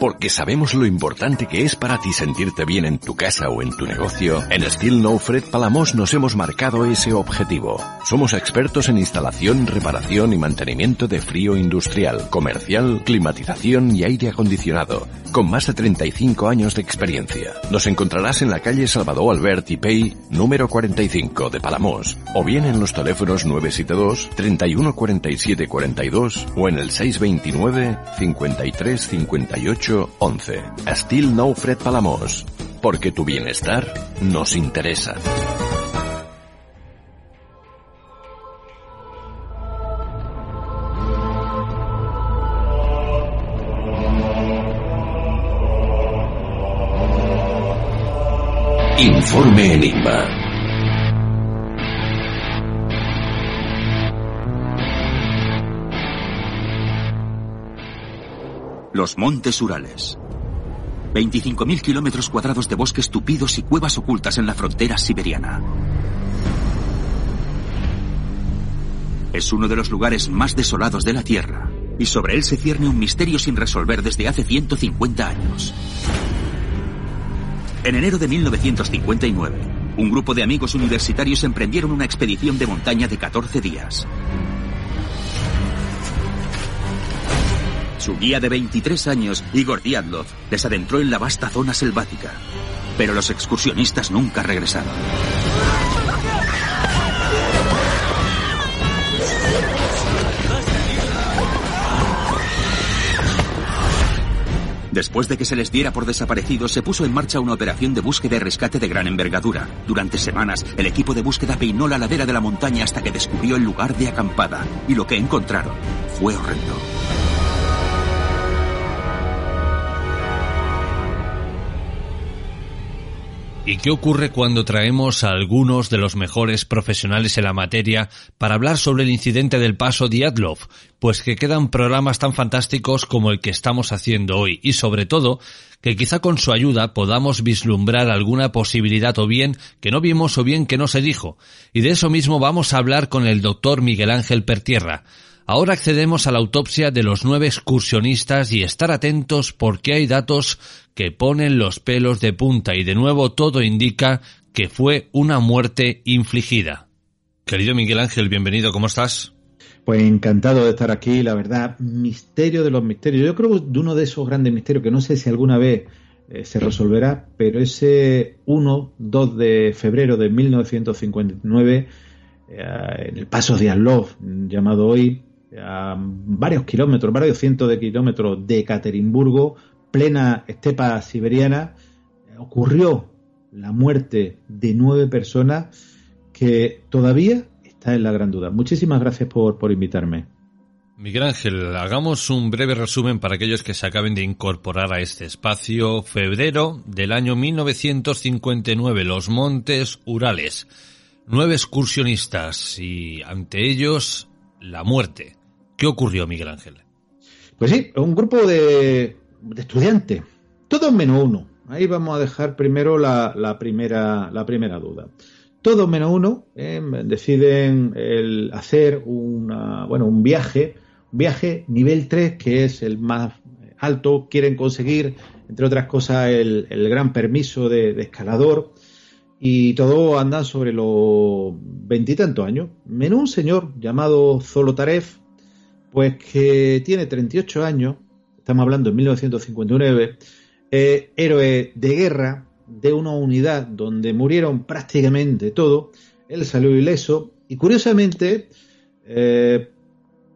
Porque sabemos lo importante que es para ti sentirte bien en tu casa o en tu negocio, en Steel No Fred Palamos nos hemos marcado ese objetivo. Somos expertos en instalación, reparación y mantenimiento de frío industrial, comercial, climatización y aire acondicionado, con más de 35 años de experiencia. Nos encontrarás en la calle Salvador Albert y Pei, número 45 de Palamos, o bien en los teléfonos 972 31 47 42 o en el 629 53 58 11. Still No Fred Palamos. Porque tu bienestar nos interesa. Informe Enigma. Los Montes Urales. 25.000 kilómetros cuadrados de bosques tupidos y cuevas ocultas en la frontera siberiana. Es uno de los lugares más desolados de la Tierra, y sobre él se cierne un misterio sin resolver desde hace 150 años. En enero de 1959, un grupo de amigos universitarios emprendieron una expedición de montaña de 14 días. Su guía de 23 años, Igor Diatlov, les adentró en la vasta zona selvática. Pero los excursionistas nunca regresaron. Después de que se les diera por desaparecidos, se puso en marcha una operación de búsqueda y rescate de gran envergadura. Durante semanas, el equipo de búsqueda peinó la ladera de la montaña hasta que descubrió el lugar de acampada. Y lo que encontraron fue horrendo. ¿Y qué ocurre cuando traemos a algunos de los mejores profesionales en la materia para hablar sobre el incidente del paso Diatlov? Pues que quedan programas tan fantásticos como el que estamos haciendo hoy y sobre todo que quizá con su ayuda podamos vislumbrar alguna posibilidad o bien que no vimos o bien que no se dijo. Y de eso mismo vamos a hablar con el doctor Miguel Ángel Pertierra. Ahora accedemos a la autopsia de los nueve excursionistas y estar atentos porque hay datos que ponen los pelos de punta y de nuevo todo indica que fue una muerte infligida. Querido Miguel Ángel, bienvenido, ¿cómo estás? Pues encantado de estar aquí, la verdad, misterio de los misterios. Yo creo de uno de esos grandes misterios que no sé si alguna vez eh, se resolverá, pero ese 1-2 de febrero de 1959, eh, en el paso de Arlov, llamado hoy, a varios kilómetros, varios cientos de kilómetros de Ekaterimburgo, plena estepa siberiana, ocurrió la muerte de nueve personas que todavía está en la gran duda. Muchísimas gracias por, por invitarme. Miguel Ángel, hagamos un breve resumen para aquellos que se acaben de incorporar a este espacio. Febrero del año 1959, los Montes Urales. Nueve excursionistas y ante ellos la muerte. ¿Qué ocurrió, Miguel Ángel? Pues sí, un grupo de, estudiantes, todos menos uno. Ahí vamos a dejar primero la, primera, la primera duda. Todos menos uno eh, deciden el hacer una, bueno, un viaje, un viaje nivel 3, que es el más alto. Quieren conseguir, entre otras cosas, el, gran permiso de, escalador y todo andan sobre los veintitantos años. Menos un señor llamado Zolotarev, pues que tiene 38 años, estamos hablando en 1959, eh, héroe de guerra de una unidad donde murieron prácticamente todos, él salió ileso y curiosamente eh,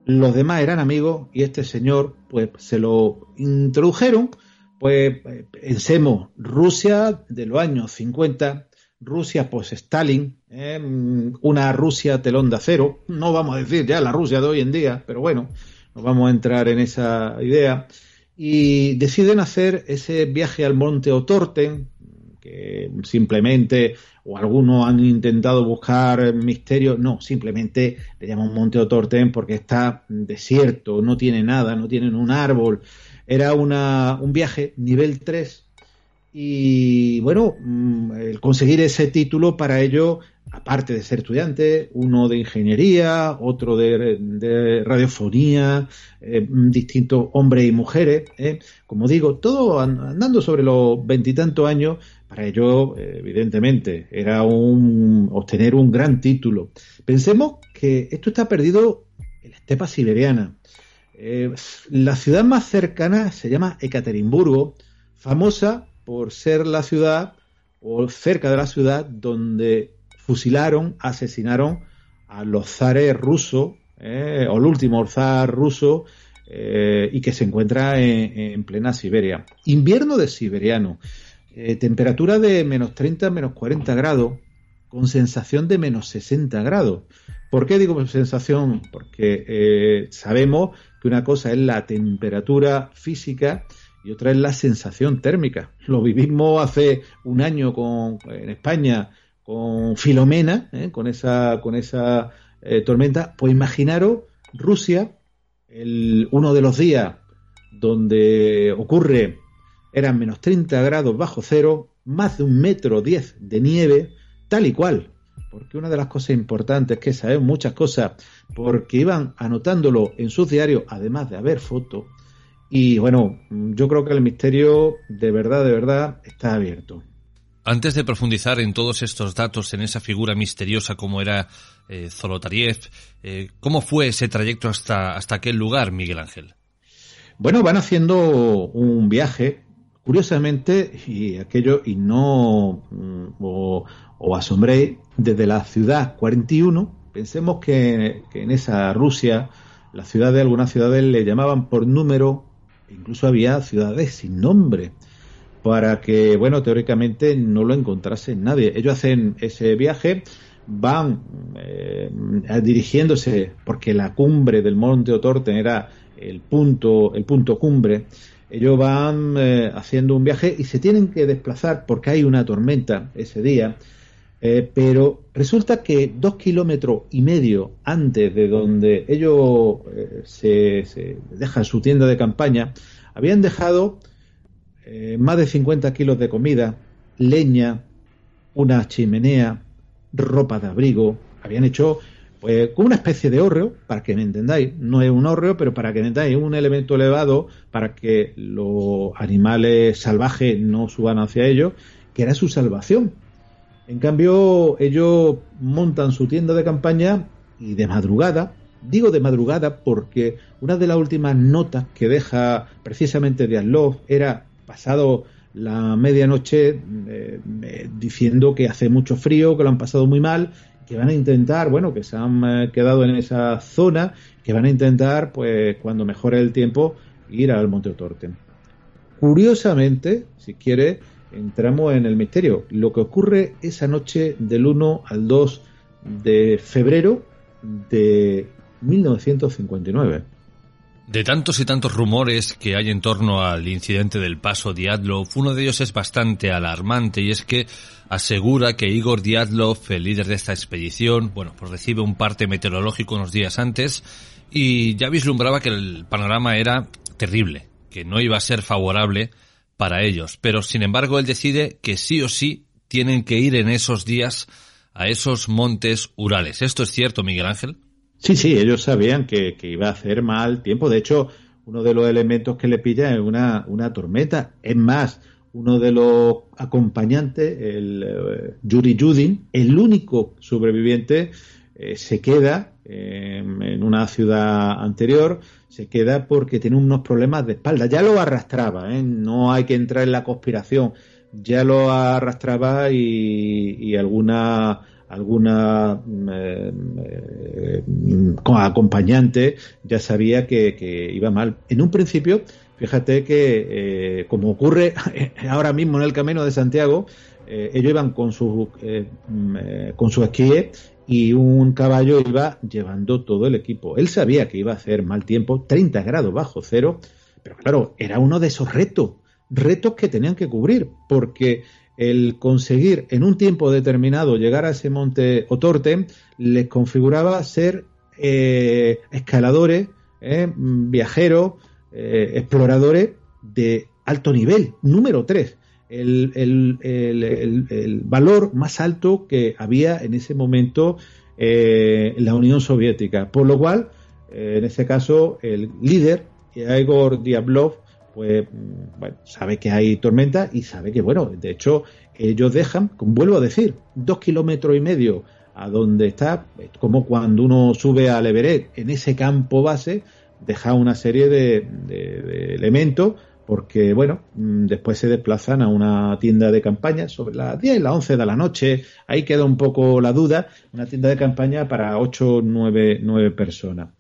los demás eran amigos y este señor pues se lo introdujeron, pues pensemos Rusia de los años 50, Rusia post-Stalin, ¿eh? una Rusia telón de acero, no vamos a decir ya la Rusia de hoy en día, pero bueno, no vamos a entrar en esa idea. Y deciden hacer ese viaje al monte Otorten, que simplemente, o algunos han intentado buscar misterios, no, simplemente le llaman Monte Otorten porque está desierto, no tiene nada, no tienen un árbol. Era una, un viaje nivel 3 y bueno, mm, el conseguir ese título para ello, aparte de ser estudiante, uno de ingeniería, otro de, radiofonía, eh, distintos hombres y mujeres, eh, como digo, todo andando sobre los veintitantos años, para ello, evidentemente, era un obtener un gran título. Pensemos que esto está perdido en la estepa siberiana. Eh, la ciudad más cercana se llama Ekaterimburgo, famosa por ser la ciudad o cerca de la ciudad donde fusilaron, asesinaron a los zares rusos, eh, o el último zar ruso, eh, y que se encuentra en, plena Siberia. Invierno de siberiano, eh, temperatura de menos 30, menos 40 grados, con sensación de menos 60 grados. ¿Por qué digo sensación? Porque sabemos que una cosa es la temperatura física y otra es la sensación térmica. Lo vivimos hace un año con, en España con Filomena, ¿eh? con esa, con esa eh, tormenta. Pues imaginaros Rusia, el, uno de los días donde ocurre, eran menos 30 grados bajo cero, más de un metro diez de nieve, tal y cual. Porque una de las cosas importantes es que sabemos muchas cosas, porque iban anotándolo en sus diarios, además de haber fotos, y bueno, yo creo que el misterio de verdad, de verdad, está abierto. Antes de profundizar en todos estos datos, en esa figura misteriosa como era eh, Zolotariev, eh, ¿cómo fue ese trayecto hasta, hasta aquel lugar, Miguel Ángel? Bueno, van haciendo un viaje, curiosamente, y aquello, y no mm, o, o asombréis, desde la ciudad 41, pensemos que, que en esa Rusia, la ciudad de algunas ciudades le llamaban por número incluso había ciudades sin nombre para que, bueno, teóricamente no lo encontrase nadie. Ellos hacen ese viaje, van eh, dirigiéndose, porque la cumbre del monte Otorten era el punto, el punto cumbre, ellos van eh, haciendo un viaje y se tienen que desplazar porque hay una tormenta ese día, eh, pero resulta que dos kilómetros y medio antes de donde ellos eh, se, dejan su tienda de campaña, habían dejado eh, más de 50 kilos de comida, leña, una chimenea, ropa de abrigo, habían hecho pues como una especie de hórreo, para que me entendáis, no es un hórreo, pero para que me entendáis, un elemento elevado para que los animales salvajes no suban hacia ellos, que era su salvación en cambio, ellos montan su tienda de campaña y de madrugada, digo de madrugada porque una de las últimas notas que deja precisamente Diatlov era pasado la medianoche eh, eh, diciendo que hace mucho frío, que lo han pasado muy mal, que van a intentar, bueno, que se han eh, quedado en esa zona, que van a intentar, pues cuando mejore el tiempo, ir al Monte Otorten. Curiosamente, si quiere, entramos en el misterio. Lo que ocurre esa noche del 1 al 2 de febrero de 1959. De tantos y tantos rumores que hay en torno al incidente del paso Diatlov, uno de ellos es bastante alarmante y es que asegura que Igor Diatlov, el líder de esta expedición, bueno, pues recibe un parte meteorológico unos días antes y ya vislumbraba que el panorama era terrible, que no iba a ser favorable para ellos. Pero sin embargo él decide que sí o sí tienen que ir en esos días a esos montes Urales. ¿Esto es cierto, Miguel Ángel? Sí, sí, ellos sabían que, iba a hacer mal tiempo. De hecho, uno de los elementos que le pilla es una, una tormenta. Es más, uno de los acompañantes, el eh, Yuri Yudin, el único sobreviviente, eh, se queda en una ciudad anterior, se queda porque tiene unos problemas de espalda. Ya lo arrastraba, ¿eh? no hay que entrar en la conspiración. Ya lo arrastraba y, alguna alguna eh, eh, acompañante ya sabía que, iba mal. En un principio, fíjate que, como ocurre ahora mismo en el camino de Santiago, ellos iban con sus con su esquíes y un caballo iba llevando todo el equipo. Él sabía que iba a hacer mal tiempo, 30 grados bajo cero, pero claro, era uno de esos retos, retos que tenían que cubrir, porque el conseguir en un tiempo determinado llegar a ese monte Otorte les configuraba ser eh, escaladores, eh, viajeros, eh, exploradores de alto nivel, número 3 el, valor más alto que había en ese momento eh, la Unión Soviética. Por lo cual, eh, en este caso, el líder, Igor Diablov, pues mm, bueno, sabe que hay tormenta y sabe que, bueno, de hecho, ellos dejan, vuelvo a decir, dos kilómetros y medio a donde está, como cuando uno sube al Everest, en ese campo base, deja una serie de elementos porque, bueno, mm, después se desplazan a una tienda de campaña sobre las 10, las 11 de la noche, ahí queda un poco la duda, una tienda de campaña para 8, 9, 9 personas.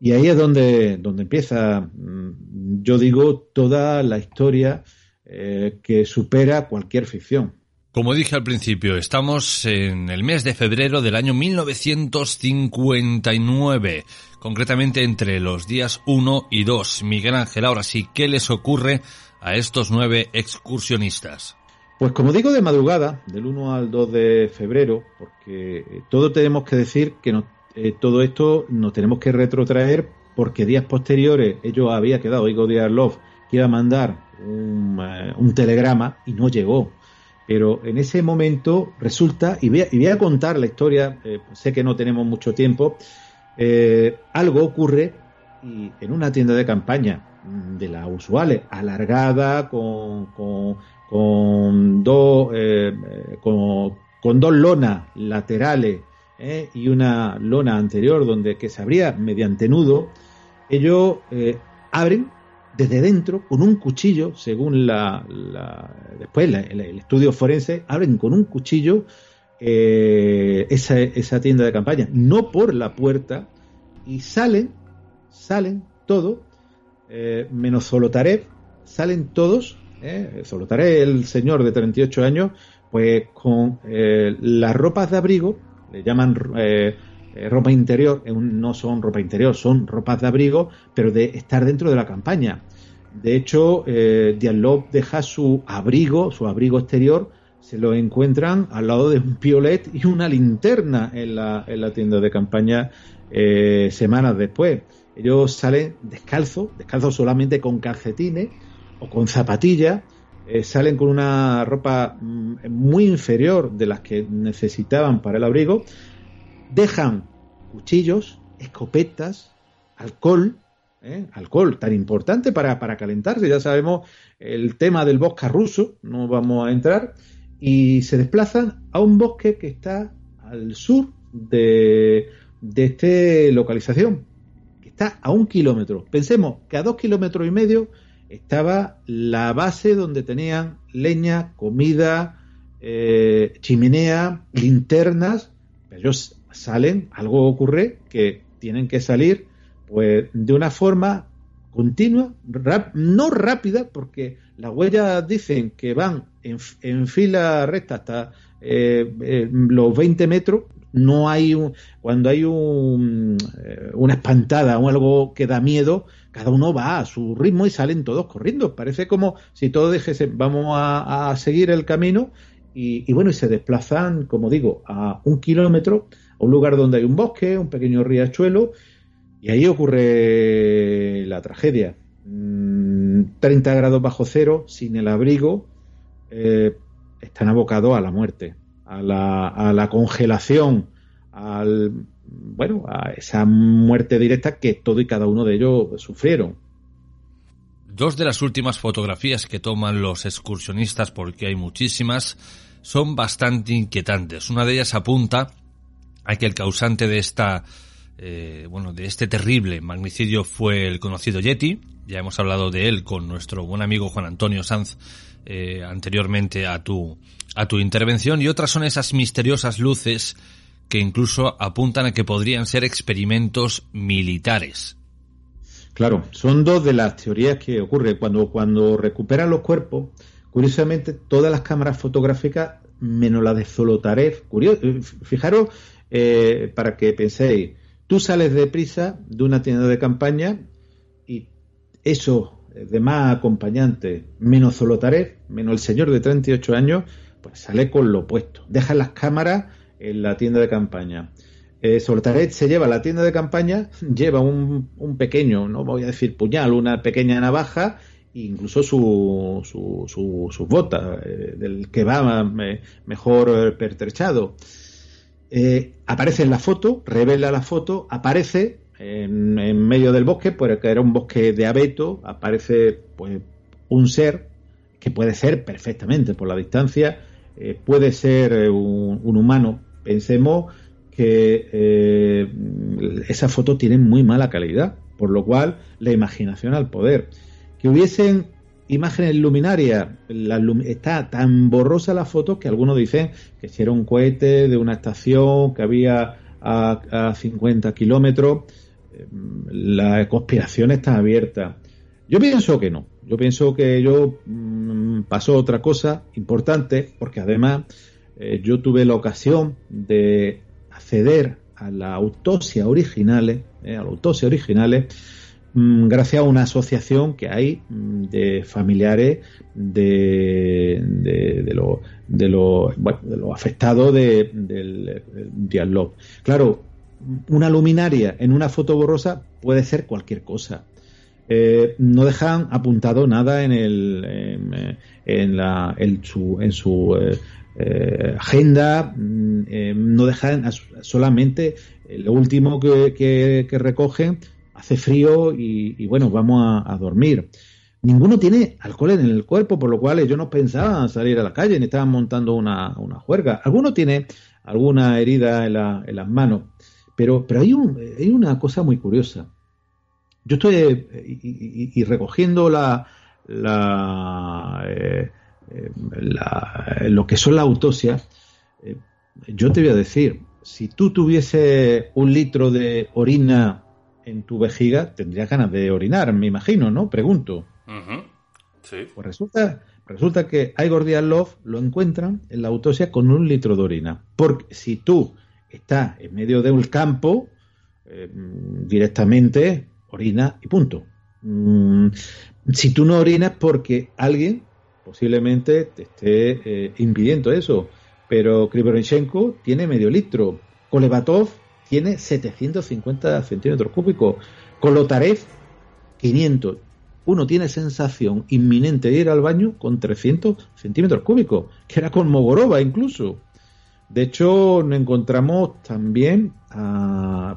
Y ahí es donde, donde empieza, mm, yo digo, toda la historia eh, que supera cualquier ficción. Como dije al principio, estamos en el mes de febrero del año 1959, concretamente entre los días 1 y 2. Miguel Ángel, ahora sí, ¿qué les ocurre a estos nueve excursionistas? Pues como digo, de madrugada, del 1 al 2 de febrero, porque eh, todo tenemos que decir que eh, todo esto nos tenemos que retrotraer porque días posteriores ellos había quedado, Igor Love que iba a mandar eh, un telegrama y no llegó pero en ese momento resulta, y voy a, contar la historia, eh, sé que no tenemos mucho tiempo, eh, algo ocurre y en una tienda de campaña mm, de las usuales, alargada, con, con, dos, eh, con, dos lonas laterales y una lona anterior donde que se abría mediante nudo, ellos abren desde dentro con un cuchillo, según la, después el, estudio forense, abren con un cuchillo eh, esa, tienda de campaña, no por la puerta, y salen, salen todos, eh, menos Zolotarev, salen todos, eh, el señor de 38 años, pues con eh, las ropas de abrigo, le llaman eh, ropa interior, no son ropa interior, son ropas de abrigo, pero de estar dentro de la campaña. De hecho, eh, deja su abrigo, su abrigo exterior, se lo encuentran al lado de un piolet y una linterna en la, en la tienda de campaña eh, semanas después. Ellos salen descalzos, descalzos solamente con calcetines o con zapatillas, eh, salen con una ropa mm, muy inferior de las que necesitaban para el abrigo dejan cuchillos, escopetas, alcohol, ¿eh? alcohol tan importante para, para, calentarse, ya sabemos el tema del bosque ruso, no vamos a entrar, y se desplazan a un bosque que está al sur de, de esta localización, que está a un kilómetro. Pensemos que a dos kilómetros y medio estaba la base donde tenían leña, comida, eh, chimenea, linternas, pero ellos salen, algo ocurre que tienen que salir pues de una forma continua, no rápida, porque las huellas dicen que van en, fila recta hasta eh, eh, los 20 metros. No hay un, cuando hay un, eh, una espantada o algo que da miedo, cada uno va a su ritmo y salen todos corriendo. Parece como si todos dijesen, vamos a, seguir el camino y, bueno, y se desplazan, como digo, a un kilómetro un lugar donde hay un bosque, un pequeño riachuelo, y ahí ocurre la tragedia. 30 mm, grados bajo cero, sin el abrigo, eh, están abocados a la muerte, a la, a la congelación, al, bueno, a esa muerte directa que todo y cada uno de ellos sufrieron. Dos de las últimas fotografías que toman los excursionistas, porque hay muchísimas, son bastante inquietantes. Una de ellas apunta a que el causante de esta eh, bueno, de este terrible magnicidio fue el conocido Yeti. Ya hemos hablado de él con nuestro buen amigo Juan Antonio Sanz eh, anteriormente a tu, a tu intervención. Y otras son esas misteriosas luces que incluso apuntan a que podrían ser experimentos militares. Claro, son dos de las teorías que ocurre cuando, cuando recuperan los cuerpos. Curiosamente, todas las cámaras fotográficas, menos la de Zolotarev, curioso, fijaros eh, para que penséis, tú sales de prisa de una tienda de campaña y eso demás acompañantes, menos Zolotarev, menos el señor de 38 años, pues sale con lo opuesto. Deja las cámaras en la tienda de campaña. Eh, se lleva a la tienda de campaña, lleva un, pequeño, no voy a decir puñal, una pequeña navaja e incluso su, su, su, sus botas, eh, del que va mejor pertrechado. Eh, aparece en la foto, revela la foto, aparece en, medio del bosque, porque era un bosque de abeto, aparece pues un ser que puede ser perfectamente por la distancia, eh, puede ser un, un humano. Pensemos que eh, esa foto tiene muy mala calidad, por lo cual la imaginación al poder. Que hubiesen imágenes luminarias, está tan borrosa la foto que algunos dicen que si era un cohete de una estación que había a, 50 kilómetros, eh, la conspiración está abierta. Yo pienso que no. Yo pienso que yo mm, pasó otra cosa importante, porque además eh, yo tuve la ocasión de acceder a la autopsia originales, eh, a la autopsia originales, gracias a una asociación que hay mm, de familiares de, de, los de los afectados de, del, del Claro, una luminaria en una foto borrosa puede ser cualquier cosa. Eh, no dejan apuntado nada en el en, la en su, en su eh, eh, agenda, mm, eh, no dejan solamente eh, lo último que, recogen, hace frío y, bueno, vamos a, dormir. Ninguno tiene alcohol en el cuerpo, por lo cual ellos no pensaban salir a la calle ni estaban montando una, juerga. Alguno tiene alguna herida en, las manos, pero, pero hay, un, hay una cosa muy curiosa. Yo estoy y, recogiendo la, la eh, lo que son las autopsias, eh, yo te voy a decir, si tú tuviese un litro de orina en tu vejiga, tendrías ganas de orinar, me imagino, ¿no? Pregunto. Pues resulta, resulta que Igor Love lo encuentran en la autopsia con un litro de orina. Porque si tú estás en medio de un campo, eh, directamente orina y punto. Mm, si tú no orinas porque alguien posiblemente te esté eh, impidiendo eso. Pero Krivorenchenko tiene medio litro. Kolevatov tiene 750 centímetros cúbicos. Kolotarev, 500. Uno tiene sensación inminente de ir al baño con 300 centímetros cúbicos, que era con Mogorova incluso. De hecho, nos encontramos también,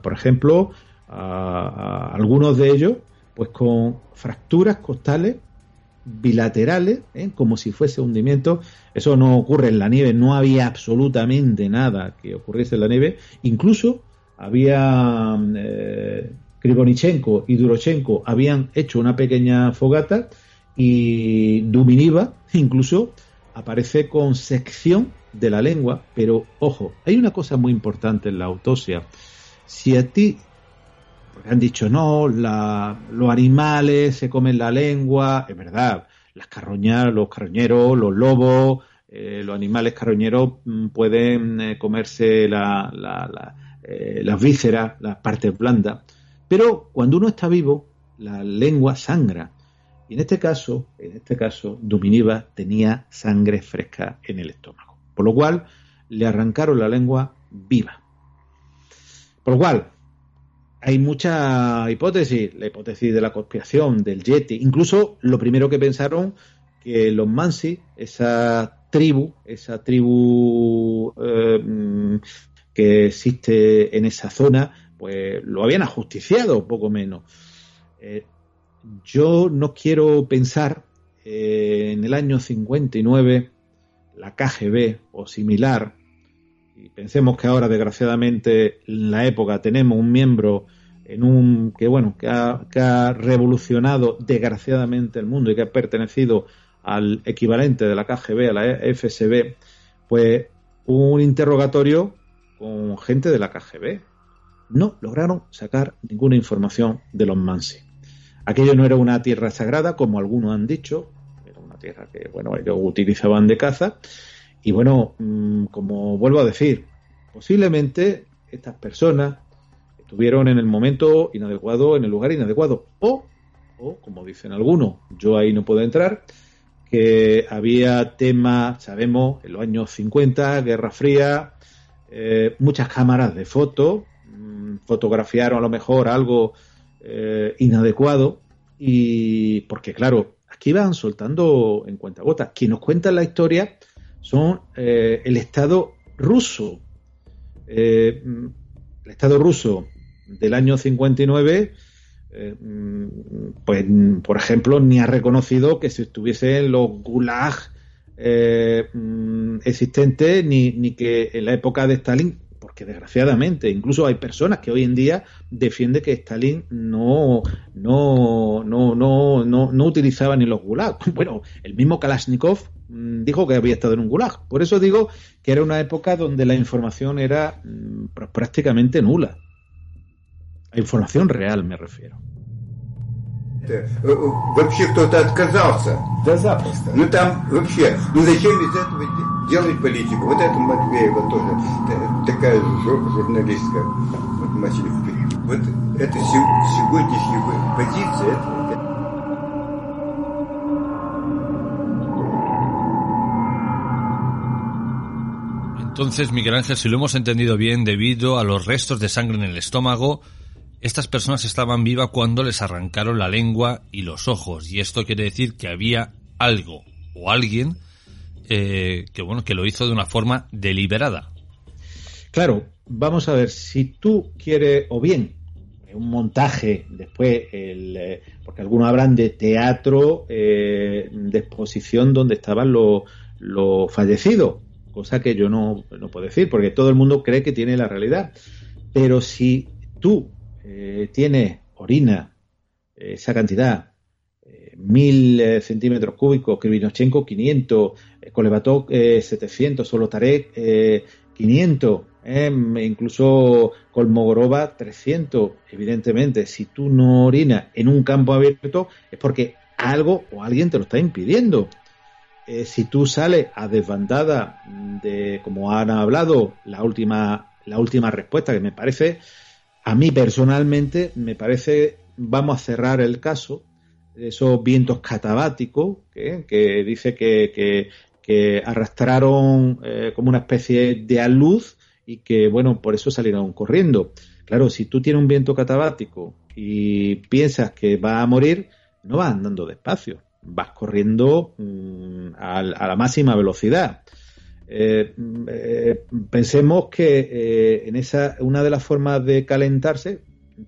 por ejemplo, a algunos de ellos, pues con fracturas costales bilaterales, ¿eh? como si fuese hundimiento. Eso no ocurre en la nieve, no había absolutamente nada que ocurriese en la nieve. Incluso había eh, Krivonichenko y Durochenko habían hecho una pequeña fogata y Duminiva incluso aparece con sección de la lengua, pero ojo, hay una cosa muy importante en la autopsia. Si a ti han dicho, no, los animales se comen la lengua, es verdad, las carroñas, los carroñeros, los lobos, eh, los animales carroñeros mm, pueden eh, comerse la, eh, las vísceras, las partes blandas, pero cuando uno está vivo, la lengua sangra. Y en este caso, en este caso, Duminiva tenía sangre fresca en el estómago, por lo cual le arrancaron la lengua viva. Por lo cual, hay mucha hipótesis, la hipótesis de la conspiración, del Yeti, incluso lo primero que pensaron que los Mansi, esa tribu, esa tribu eh, que existe en esa zona, pues lo habían ajusticiado, poco menos. Eh, yo no quiero pensar eh, en el año 59 la KGB o similar y pensemos que ahora desgraciadamente en la época tenemos un miembro en un que bueno que ha, revolucionado desgraciadamente el mundo y que ha pertenecido al equivalente de la KGB a la FSB pues un interrogatorio con gente de la KGB no lograron sacar ninguna información de los Mansi. Aquello no era una tierra sagrada como algunos han dicho. Era una tierra que bueno ellos utilizaban de caza. Y bueno, mm, como vuelvo a decir, posiblemente estas personas estuvieron en el momento inadecuado, en el lugar inadecuado. O, o como dicen algunos, yo ahí no puedo entrar, que había temas, sabemos, en los años 50, Guerra Fría, eh, muchas cámaras de foto, mm, fotografiaron a lo mejor algo eh, inadecuado y porque claro, aquí van soltando en cuentagotas. Quien nos cuenta la historia son eh, el Estado ruso. Mm, el Estado ruso del año 59 eh, mm, pues, por ejemplo, ni ha reconocido que se estuviese en los gulag eh, mm, existentes ni, ni que en la época de Stalin porque desgraciadamente incluso hay personas que hoy en día defienden que Stalin no no no no no, no utilizaba ni los gulags. Bueno, el mismo Kalashnikov mm, dijo que había estado en un gulag. Por eso digo que era una época donde la información era mm, pues prácticamente nula. A información real me refiero. Вообще кто-то отказался. Да запросто. Ну там вообще, ну зачем из этого делать политику? Вот это Матвеева тоже такая журналистка. Вот, вот это сегодняшняя позиция, это Entonces, Miguel Ángel, si lo hemos entendido bien, debido a los restos de sangre en el estómago, estas personas estaban vivas cuando les arrancaron la lengua y los ojos, y esto quiere decir que había algo o alguien eh, que bueno que lo hizo de una forma deliberada. Claro, vamos a ver si tú quieres o bien un montaje después el, eh, porque algunos hablan de teatro eh, de exposición donde estaban los, los fallecidos cosa que yo no, no puedo decir porque todo el mundo cree que tiene la realidad pero si tú eh, tiene orina, eh, esa cantidad, eh, mil centímetros cúbicos, Krivinochenko 500, Kolevatov 700, Solotarek 500, incluso Kolmogorova 300. Evidentemente, si tú no orinas en un campo abierto es porque algo o alguien te lo está impidiendo. si tú sales a desbandada de, como han hablado, la última, la última respuesta que me parece a mí personalmente me parece, vamos a cerrar el caso, esos vientos catabáticos, que, dice que, arrastraron eh, como una especie de aluz y que, bueno, por eso salieron corriendo. Claro, si tú tienes un viento catabático y piensas que va a morir, no vas andando despacio, vas corriendo mm, a la máxima velocidad. Eh, eh, pensemos que eh, en esa una de las formas de calentarse,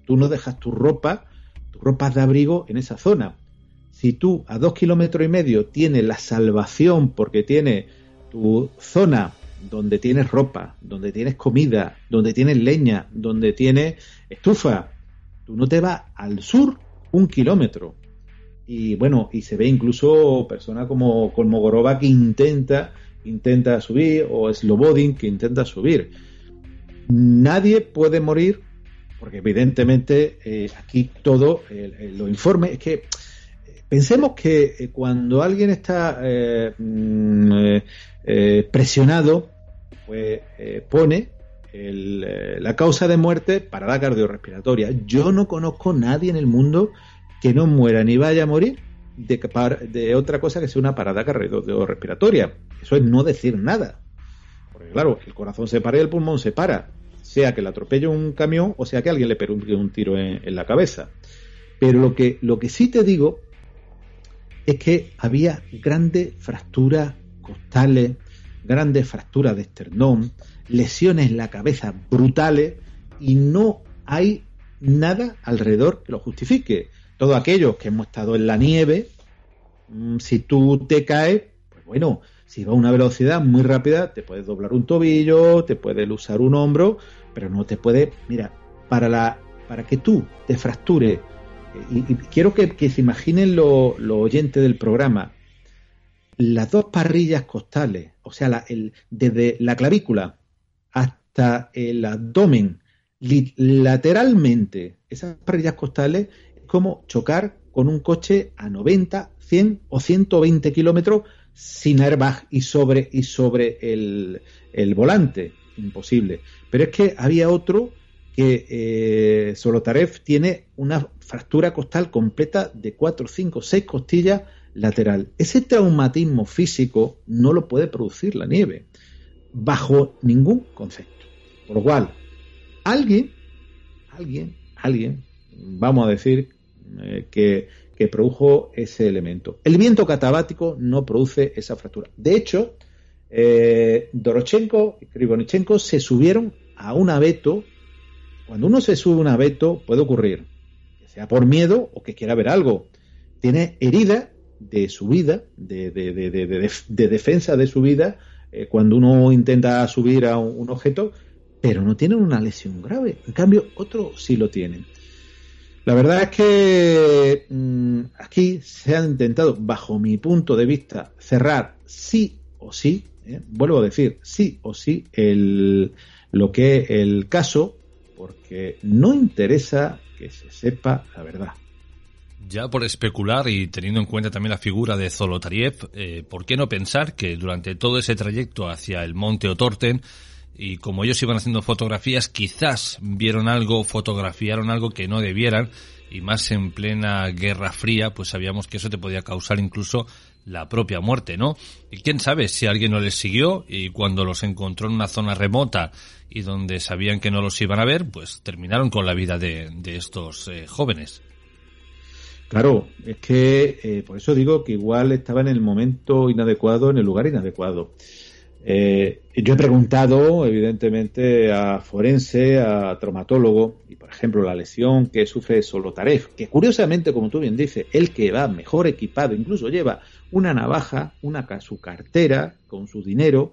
tú no dejas tu ropa, tus ropas de abrigo en esa zona. Si tú a dos kilómetros y medio tienes la salvación porque tienes tu zona donde tienes ropa, donde tienes comida, donde tienes leña, donde tienes estufa, tú no te vas al sur un kilómetro. Y bueno, y se ve incluso personas como, como Goroba que intenta intenta subir o Slobodin que intenta subir. Nadie puede morir porque evidentemente eh, aquí todo lo informe es que eh, pensemos que eh, cuando alguien está mm, presionado pues pone la causa de muerte parada cardiorrespiratoria. Yo no conozco nadie en el mundo que no muera ni vaya a morir de, de otra cosa que sea una parada cardiorrespiratoria. Eso es no decir nada. Porque claro, el corazón se para y el pulmón se para. Sea que le atropelle un camión o sea que alguien le pegue un tiro en, la cabeza. Pero lo que, lo que sí te digo es que había grandes fracturas costales, grandes fracturas de esternón, lesiones en la cabeza brutales y no hay nada alrededor que lo justifique todos aquellos que hemos estado en la nieve, mm, si tú te caes, pues bueno, si va a una velocidad muy rápida, te puedes doblar un tobillo, te puedes usar un hombro, pero no te puede, mira, para la, para que tú te fractures, y, quiero que, se imaginen los lo oyentes del programa, las dos parrillas costales, o sea, desde la clavícula hasta el abdomen, lateralmente, esas parrillas costales como chocar con un coche a 90, 100 o 120 kilómetros sin airbag y sobre, y sobre el, volante. imposible. Pero es que había otro que eh, Solotarev tiene una fractura costal completa de 4, 5, 6 costillas lateral. Ese traumatismo físico no lo puede producir la nieve, bajo ningún concepto. Por lo cual, alguien, alguien, alguien, vamos a decir eh, que, produjo ese elemento. El viento catabático no produce esa fractura. De hecho, eh, Dorochenko y Krivonichenko se subieron a un abeto. Cuando uno se sube a un abeto, puede ocurrir que sea por miedo o que quiera ver algo. Tiene herida de su vida, de, de, de, de defensa de su vida, eh, cuando uno intenta subir a un, objeto, pero no tienen una lesión grave. En cambio, otros sí lo tienen. La verdad es que mmm, aquí se ha intentado, bajo mi punto de vista, cerrar sí o sí, eh, vuelvo a decir, sí o sí, el, lo que es el caso, porque no interesa que se sepa la verdad. Ya por especular y teniendo en cuenta también la figura de Zolotariev, eh, ¿por qué no pensar que durante todo ese trayecto hacia el monte Otorten, y como ellos iban haciendo fotografías, quizás vieron algo, fotografiaron algo que no debieran, y más en plena Guerra Fría, pues sabíamos que eso te podía causar incluso la propia muerte, ¿no? Y quién sabe si alguien no les siguió y cuando los encontró en una zona remota y donde sabían que no los iban a ver, pues terminaron con la vida de, de estos eh, jóvenes. Claro, es que eh, por eso digo que igual estaba en el momento inadecuado, en el lugar inadecuado. Eh, yo he preguntado, evidentemente, a forense, a traumatólogo, y por ejemplo, la lesión que sufre Solotarev, que curiosamente, como tú bien dices, el que va mejor equipado, incluso lleva una navaja, una su cartera con su dinero,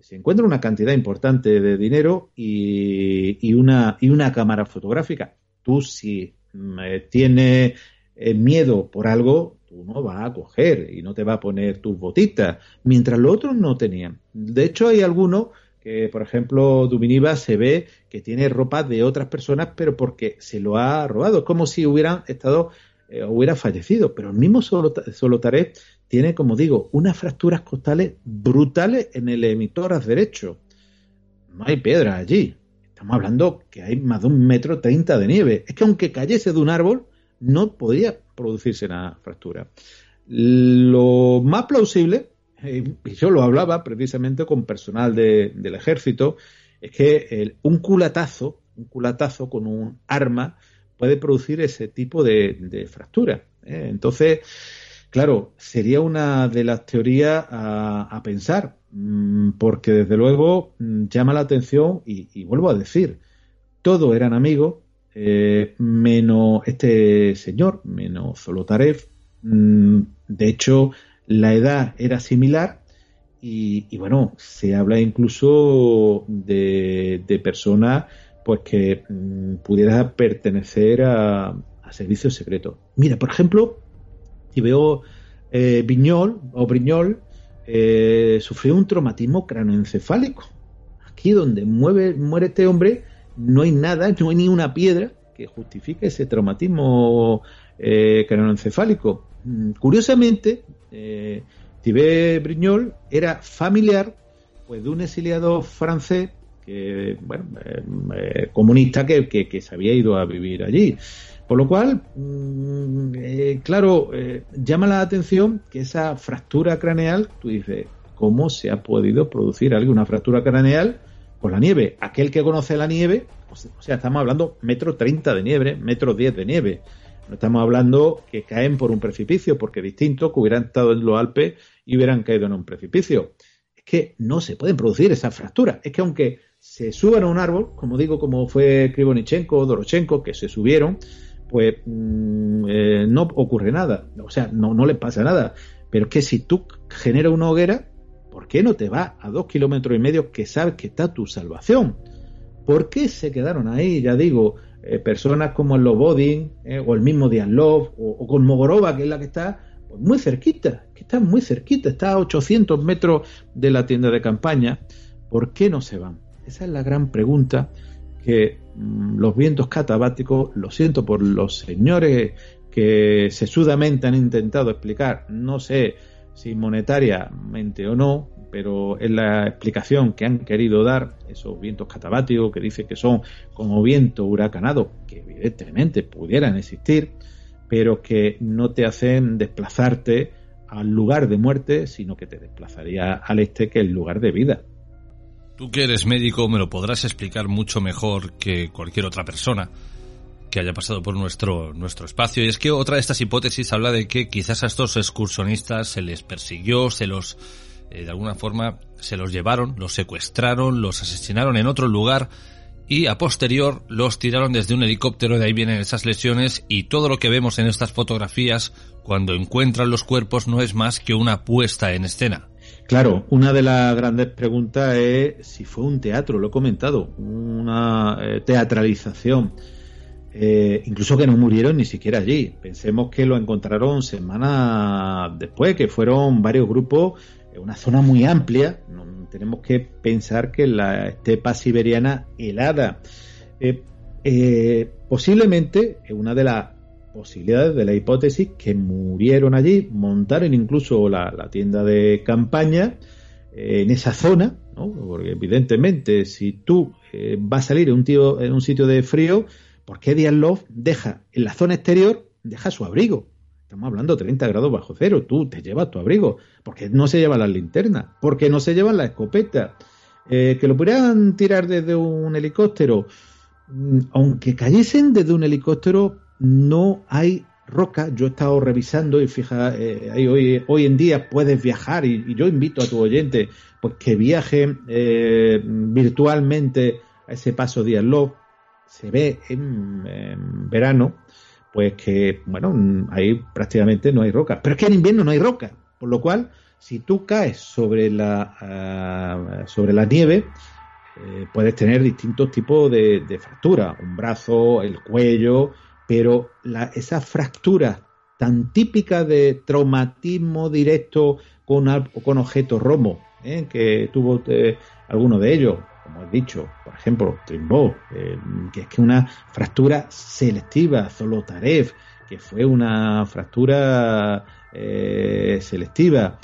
se encuentra una cantidad importante de dinero y, y una, y una cámara fotográfica. Tú si eh, tienes eh, miedo por algo, tú no a coger y no te va a poner tus botitas, mientras los otros no tenían. De hecho, hay algunos que, por ejemplo, Duminiva se ve que tiene ropa de otras personas, pero porque se lo ha robado. Es como si hubieran estado, eh, hubiera fallecido. Pero el mismo Solotaret tiene, como digo, unas fracturas costales brutales en el emitor derecho. No hay piedra allí. Estamos hablando que hay más de un metro treinta de nieve. Es que aunque cayese de un árbol, no podría producirse una fractura. Lo más plausible, eh, y yo lo hablaba precisamente con personal de, del ejército, es que un culatazo, un culatazo con un arma puede producir ese tipo de, fractura. ¿eh? Entonces, claro, sería una de las teorías a, pensar, mmm, porque desde luego mmm, llama la atención y, y vuelvo a decir, todos eran amigos, eh, menos este señor, menos Zolotarev. Mm, de hecho, la edad era similar y, bueno, se habla incluso de, de personas pues que mm, pudiera pertenecer a, a, servicios secretos. Mira, por ejemplo, si veo eh, Viñol o Briñol, eh, sufrió un traumatismo cranoencefálico. Aquí donde mueve, muere este hombre, no hay nada, no hay ni una piedra que justifique ese traumatismo eh, cranoencefálico. Curiosamente, eh, Tibé Brignol era familiar pues, de un exiliado francés que, bueno, eh, comunista que, que, se había ido a vivir allí. Por lo cual, mmm, eh, claro, eh, llama la atención que esa fractura craneal, tú dices, ¿cómo se ha podido producir alguna fractura craneal con la nieve? Aquel que conoce la nieve, pues, o sea, estamos hablando metro treinta de nieve, metro diez de nieve. No estamos hablando que caen por un precipicio, porque distinto que hubieran estado en los Alpes y hubieran caído en un precipicio. Es que no se pueden producir esas fracturas. Es que aunque se suban a un árbol, como digo, como fue Krivonichenko Dorochenko, que se subieron, pues mmm, eh, no ocurre nada. O sea, no, no les pasa nada. Pero es que si tú generas una hoguera, ¿por qué no te vas a dos kilómetros y medio que sabes que está tu salvación? ¿Por qué se quedaron ahí? Ya digo, eh, personas como Lobodin eh, o el mismo Dianlov o, o, con Mogorova, que es la que está pues muy cerquita, que está muy cerquita, está a 800 metros de la tienda de campaña. ¿Por qué no se van? Esa es la gran pregunta que mmm, los vientos catabáticos, lo siento por los señores que sesudamente han intentado explicar, no sé, si monetariamente o no, pero es la explicación que han querido dar esos vientos catabáticos que dicen que son como vientos huracanados, que evidentemente pudieran existir, pero que no te hacen desplazarte al lugar de muerte, sino que te desplazaría al este, que es el lugar de vida. Tú que eres médico me lo podrás explicar mucho mejor que cualquier otra persona que haya pasado por nuestro, nuestro espacio. Y es que otra de estas hipótesis habla de que quizás a estos excursionistas se les persiguió, se los eh, de alguna forma se los llevaron, los secuestraron, los asesinaron en otro lugar y a posterior los tiraron desde un helicóptero, de ahí vienen esas lesiones y todo lo que vemos en estas fotografías cuando encuentran los cuerpos no es más que una puesta en escena. Claro, una de las grandes preguntas es si fue un teatro, lo he comentado, una eh, teatralización. Eh, incluso que no murieron ni siquiera allí. Pensemos que lo encontraron semanas después, que fueron varios grupos una zona muy amplia. tenemos que pensar que la estepa siberiana helada. Eh, eh, posiblemente una de las posibilidades de la hipótesis que murieron allí, montaron incluso la, tienda de campaña eh, en esa zona, porque evidentemente si tú vas a salir en en un sitio de frío, ¿por qué Love deja en la zona exterior, deja su abrigo? Estamos hablando de 30 grados bajo cero. Tú te llevas tu abrigo. porque no se llevan las linternas? porque no se llevan las escopetas? Eh, que lo pudieran tirar desde un helicóptero. Mm, aunque cayesen desde un helicóptero, no hay roca. Yo he estado revisando y fija, eh, hoy, en día puedes viajar y, yo invito a tu oyente pues que viaje eh, virtualmente a ese paso de Love. Se ve en verano pues que, bueno, ahí prácticamente no hay roca. Pero es que en invierno no hay roca, por lo cual, si tú caes sobre la, ah, sobre la nieve, eh, puedes tener distintos tipos de, de fracturas, un brazo, el cuello, pero la, esa fractura tan típica de traumatismo directo con, con objetos romo, ¿eh? que tuvo eh, alguno de ellos, como he dicho, por ejemplo, Trimbo, eh, que es que una fractura selectiva, Zolotarev, que fue una fractura eh, selectiva.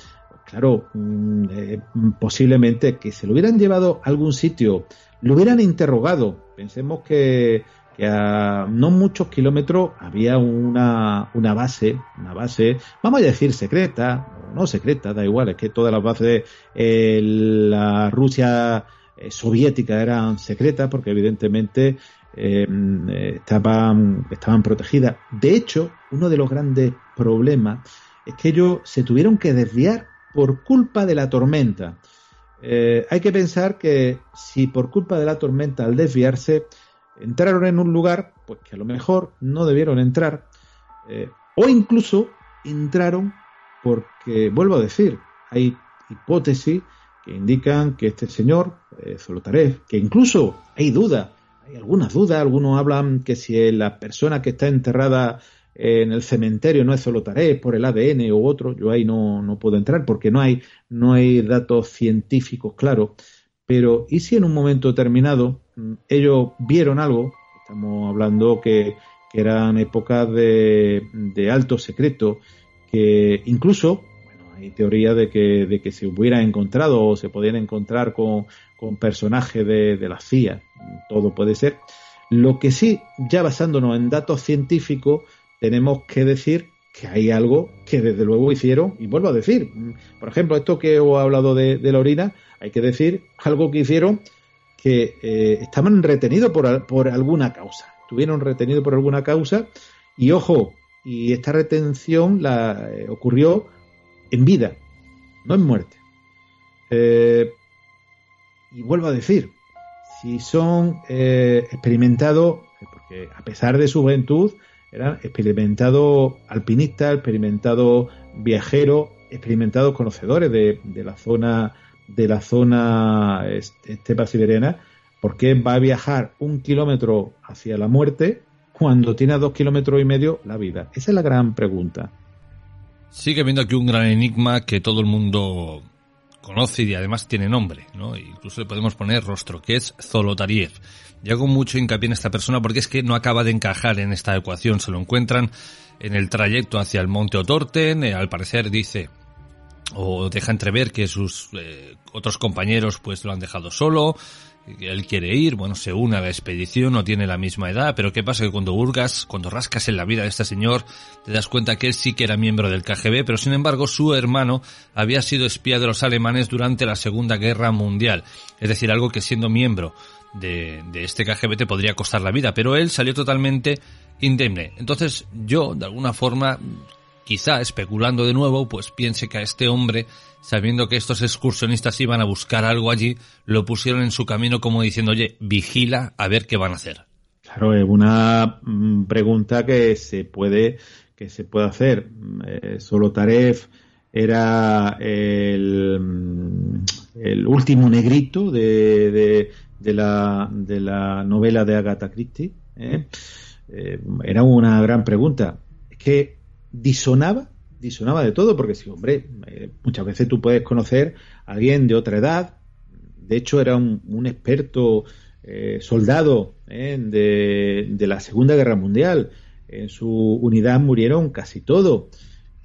Claro, mm, eh, posiblemente que se lo hubieran llevado a algún sitio, lo hubieran interrogado. Pensemos que, a no muchos kilómetros había una, una base, una base, vamos a decir secreta, no secreta, da igual, es que todas las bases, la Rusia eh, soviéticas eran secretas porque evidentemente eh, estaban, estaban protegidas. De hecho, uno de los grandes problemas es que ellos se tuvieron que desviar por culpa de la tormenta. Eh, hay que pensar que si por culpa de la tormenta al desviarse entraron en un lugar, pues que a lo mejor no debieron entrar, o incluso entraron porque, vuelvo a decir, hay hipótesis indican que este señor, eh, Zolotarev, que incluso hay dudas, hay algunas dudas, algunos hablan que si la persona que está enterrada en el cementerio no es Zolotarev por el ADN u otro, yo ahí no, no puedo entrar porque no hay, no hay datos científicos claros, pero ¿y si en un momento determinado mm, ellos vieron algo? Estamos hablando que, que eran épocas de, de alto secreto, que incluso hay teoría de que, de que se hubiera encontrado o se podían encontrar con, con personajes de, de la CIA. Todo puede ser. Lo que sí, ya basándonos en datos científicos, tenemos que decir que hay algo que desde luego hicieron, y vuelvo a decir, por ejemplo, esto que os he hablado de, la orina, hay que decir algo que hicieron que eh, estaban retenidos por, por alguna causa, estuvieron retenidos por alguna causa, y ojo, y esta retención la eh, ocurrió en vida, no en muerte. Eh, y vuelvo a decir, si son eh, experimentados, porque a pesar de su juventud, eran experimentados alpinistas, experimentados viajeros, experimentados conocedores de, la zona de la zona estepa siberiana, ¿por qué va a viajar un kilómetro hacia la muerte cuando tiene a dos kilómetros y medio la vida? Esa es la gran pregunta. Sigue viendo aquí un gran enigma que todo el mundo conoce y además tiene nombre, ¿no? Incluso le podemos poner rostro, que es Zolotariev. Y hago mucho hincapié en esta persona porque es que no acaba de encajar en esta ecuación. Se lo encuentran en el trayecto hacia el monte Otorten. Eh, al parecer dice o deja entrever que sus eh, otros compañeros pues lo han dejado solo, él quiere ir, bueno, se une a la expedición, no tiene la misma edad, pero ¿qué pasa? Que cuando hurgas, cuando rascas en la vida de este señor, te das cuenta que él sí que era miembro del KGB, pero sin embargo su hermano había sido espía de los alemanes durante la Segunda Guerra Mundial. Es decir, algo que siendo miembro de, de este KGB te podría costar la vida, pero él salió totalmente indemne. Entonces yo, de alguna forma, quizá especulando de nuevo, pues piense que a este hombre, sabiendo que estos excursionistas iban a buscar algo allí, lo pusieron en su camino como diciendo, oye, vigila a ver qué van a hacer. Claro, es una mm, pregunta que se puede, que se puede hacer. Eh, solo Taref era el, mm, último negrito de, de, la, de la novela de Agatha Christie. ¿eh? Eh, era una gran pregunta. Es que disonaba, disonaba de todo, porque si, hombre, eh, muchas veces tú puedes conocer a alguien de otra edad, de hecho era un, experto eh, soldado eh, de, la Segunda Guerra Mundial, en su unidad murieron casi todos.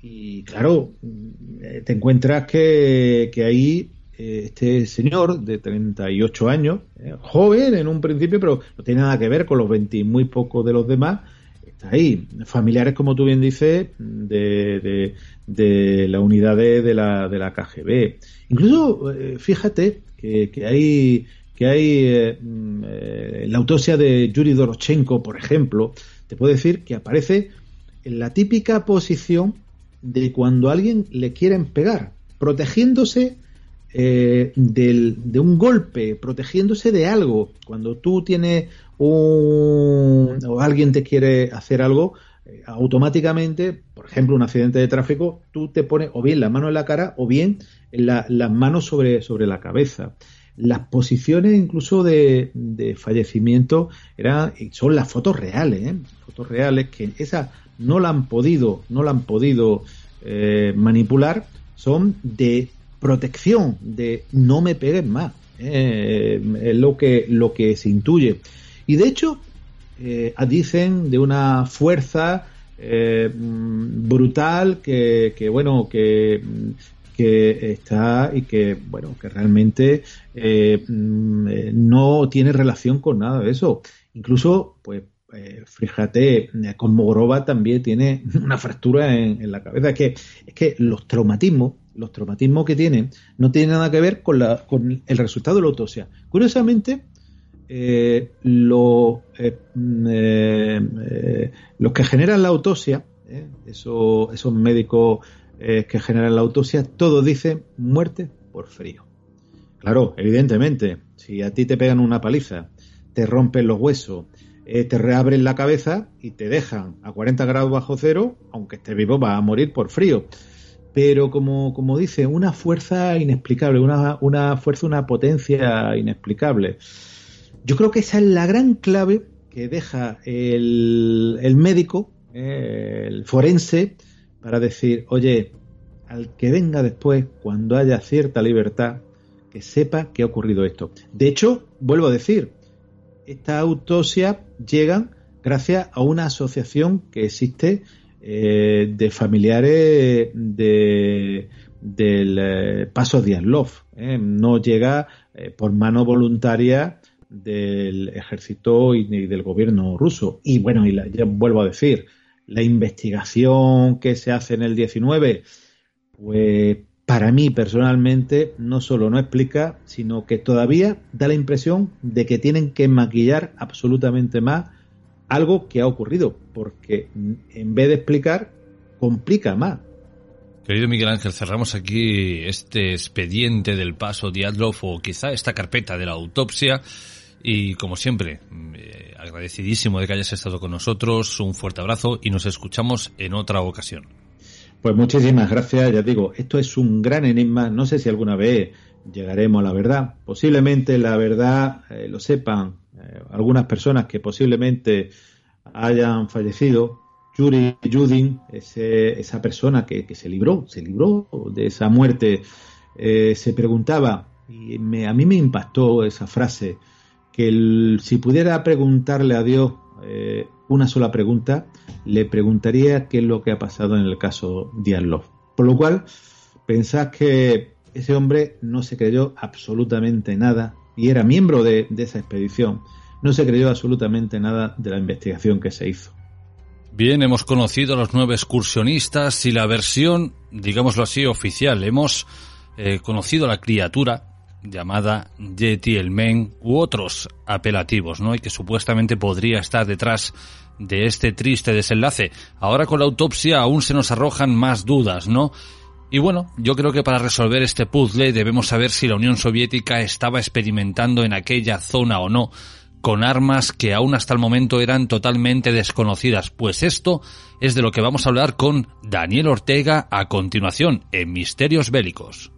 Y claro, te encuentras que, que ahí este señor de 38 años, joven en un principio, pero no tiene nada que ver con los 20 muy pocos de los demás, ahí. Familiares, como tú bien dices, de, de, la unidad de la, de la KGB. Incluso, eh, fíjate que, que hay que hay eh, mm, eh, la autopsia de Yuri Dorochenko, por ejemplo, te puedo decir que aparece en la típica posición de cuando alguien le quieren pegar, protegiéndose del, de un golpe, protegiéndose de algo. Cuando tú tienes o alguien te quiere hacer algo, eh, automáticamente, por ejemplo, un accidente de tráfico, tú te pones o bien la mano en la cara o bien las manos sobre, sobre la cabeza. Las posiciones incluso de, fallecimiento eran, son las fotos reales, ¿eh? fotos reales que esas no la han podido, no la han podido eh, manipular, son de protección, de no me peguen más. es lo que, lo que se intuye. Y de hecho, eh, dicen de una fuerza eh, mm, brutal que, que, bueno, que, mm, que está y que, bueno, que realmente eh, mm, eh, no tiene relación con nada de eso. Incluso, pues, fíjate, con Mogorova también tiene una fractura en, la cabeza. Es que, es que los traumatismos, los traumatismos que tienen, no tienen nada que ver con, la, con el resultado de la autopsia. Curiosamente, eh, lo, eh, mm, eh, los que generan la autopsia, eso, esos médicos que generan la autopsia, todos dicen muerte por frío. Claro, evidentemente, si a ti te pegan una paliza, te rompen los huesos, te reabren la cabeza y te dejan a 40 grados bajo cero, aunque estés vivo, va a morir por frío. Pero como, como dice, una fuerza inexplicable, una fuerza, una potencia inexplicable. Yo creo que esa es la gran clave que deja el, el médico, eh, el forense, para decir, oye, al que venga después, cuando haya cierta libertad, que sepa que ha ocurrido esto. De hecho, vuelvo a decir, esta autopsia llegan gracias a una asociación que existe eh, de familiares de, del eh, paso Diaslov. Eh, no llega por mano voluntaria del ejército y, del gobierno ruso. Y bueno, y ya vuelvo a decir, la investigación que se hace en el 19, pues para mí personalmente no solo no explica, sino que todavía da la impresión de que tienen que maquillar absolutamente más algo que ha ocurrido, porque en vez de explicar, complica más. Querido Miguel Ángel, cerramos aquí este expediente del paso Diatlov o quizá esta carpeta de la autopsia y como siempre, eh, agradecidísimo de que hayas estado con nosotros, un fuerte abrazo y nos escuchamos en otra ocasión. Pues muchísimas gracias, ya digo, esto es un gran enigma, no sé si alguna vez llegaremos a la verdad, posiblemente la verdad eh, lo sepan eh, algunas personas que posiblemente hayan fallecido, Yuri Yudin, ese, esa persona que, que, se libró, se libró de esa muerte, se preguntaba, y me, a mí me impactó esa frase, que si pudiera preguntarle a Dios eh, una sola pregunta, le preguntaría qué es lo que ha pasado en el caso Diatlov. Por lo cual, pensad que ese hombre no se creyó absolutamente nada y era miembro de, de esa expedición. No se creyó absolutamente nada de la investigación que se hizo. Bien, hemos conocido a los nueve excursionistas y la versión, digámoslo así, oficial. Hemos eh, conocido a la criatura llamada Yeti el Men u otros apelativos, ¿no? Y que supuestamente podría estar detrás de este triste desenlace. Ahora con la autopsia aún se nos arrojan más dudas, ¿no? Y bueno, yo creo que para resolver este puzzle debemos saber si la Unión Soviética estaba experimentando en aquella zona o no con armas que aún hasta el momento eran totalmente desconocidas. Pues esto es de lo que vamos a hablar con Daniel Ortega a continuación en Misterios Bélicos.